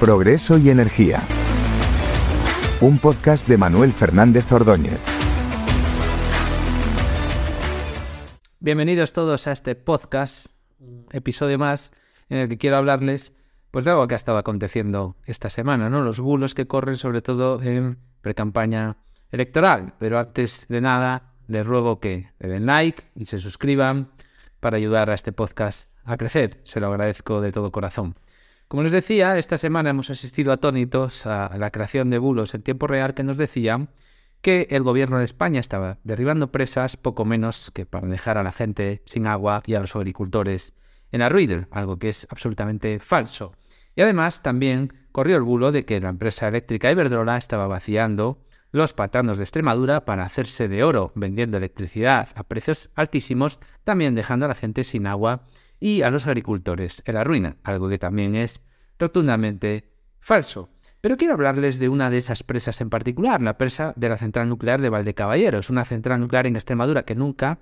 Progreso y Energía. Un podcast de Manuel Fernández Ordóñez. Bienvenidos todos a este podcast, episodio más en el que quiero hablarles pues de algo que ha estado aconteciendo esta semana, ¿no? Los bulos que corren sobre todo en precampaña electoral. Pero antes de nada, les ruego que le den like y se suscriban para ayudar a este podcast a crecer. Se lo agradezco de todo corazón. Como les decía, esta semana hemos asistido atónitos a la creación de bulos en tiempo real que nos decían que el gobierno de España estaba derribando presas poco menos que para dejar a la gente sin agua y a los agricultores en ruina, algo que es absolutamente falso. Y además también corrió el bulo de que la empresa eléctrica Iberdrola estaba vaciando los patanos de Extremadura para hacerse de oro vendiendo electricidad a precios altísimos, también dejando a la gente sin agua y a los agricultores en la ruina, algo que también es rotundamente falso. Pero quiero hablarles de una de esas presas en particular, la presa de la central nuclear de Valdecaballeros, una central nuclear en Extremadura que nunca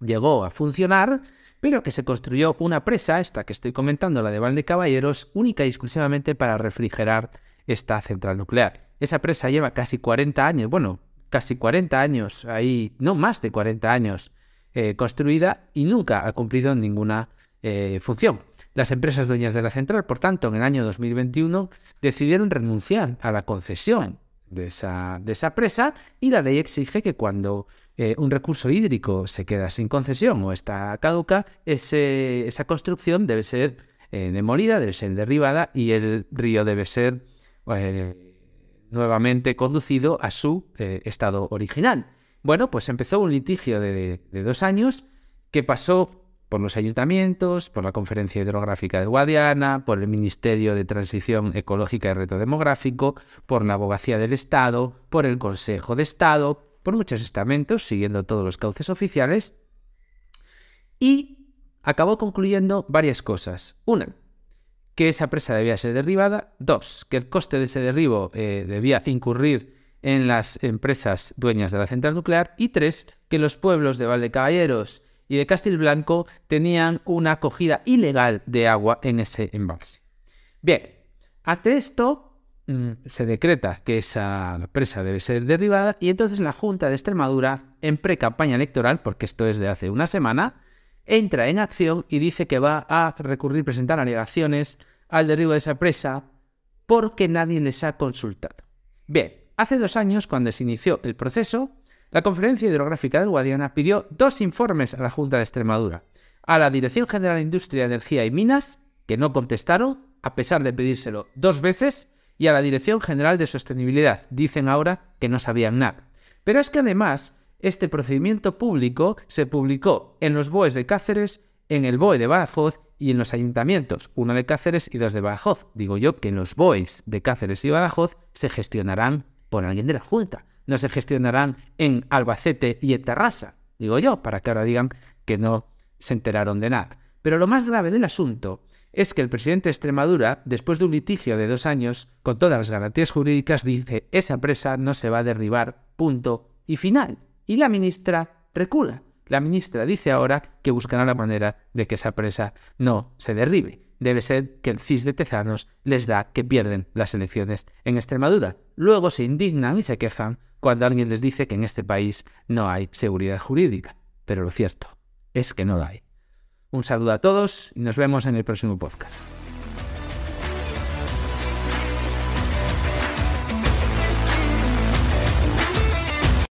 llegó a funcionar, pero que se construyó una presa, esta que estoy comentando, la de Valdecaballeros, única y exclusivamente para refrigerar esta central nuclear. Esa presa lleva casi 40 años, bueno, casi 40 años ahí, no más de 40 años eh, construida y nunca ha cumplido ninguna eh, función. Las empresas dueñas de la central, por tanto, en el año 2021 decidieron renunciar a la concesión de esa, de esa presa y la ley exige que cuando eh, un recurso hídrico se queda sin concesión o está caduca, esa construcción debe ser demolida, debe ser derribada y el río debe ser nuevamente conducido a su estado original. Bueno, pues empezó un litigio de, dos años que pasó por los ayuntamientos, por la Conferencia Hidrográfica de Guadiana, por el Ministerio de Transición Ecológica y Reto Demográfico, por la Abogacía del Estado, por el Consejo de Estado, por muchos estamentos, siguiendo todos los cauces oficiales, y acabó concluyendo varias cosas. Una, que esa presa debía ser derribada. Dos, que el coste de ese derribo eh, debía incurrir en las empresas dueñas de la central nuclear. Y tres, que los pueblos de Valdecaballeros y de Castilblanco tenían una acogida ilegal de agua en ese embalse. Bien, ante esto mm, se decreta que esa presa debe ser derribada y entonces la Junta de Extremadura, en pre-campaña electoral, porque esto es de hace una semana, entra en acción y dice que va a recurrir, presentar alegaciones al derribo de esa presa porque nadie les ha consultado. Bien, hace dos años, cuando se inició el proceso, la Conferencia Hidrográfica del Guadiana pidió dos informes a la Junta de Extremadura, a la Dirección General de Industria, Energía y Minas, que no contestaron, a pesar de pedírselo dos veces, y a la Dirección General de Sostenibilidad. Dicen ahora que no sabían nada. Pero es que además este procedimiento público se publicó en los BOEs de Cáceres, en el BOE de Badajoz y en los ayuntamientos, uno de Cáceres y dos de Badajoz. Digo yo que en los BOEs de Cáceres y Badajoz se gestionarán por alguien de la Junta, no se gestionarán en Albacete y en Terrassa, digo yo, para que ahora digan que no se enteraron de nada. Pero lo más grave del asunto es que el presidente de Extremadura, después de un litigio de dos años, con todas las garantías jurídicas, dice esa presa no se va a derribar, punto y final y la ministra recula. La ministra dice ahora que buscará la manera de que esa presa no se derribe. Debe ser que el CIS de Tezanos les da que pierden las elecciones en Extremadura. Luego se indignan y se quejan cuando alguien les dice que en este país no hay seguridad jurídica. Pero lo cierto es que no la hay. Un saludo a todos y nos vemos en el próximo podcast.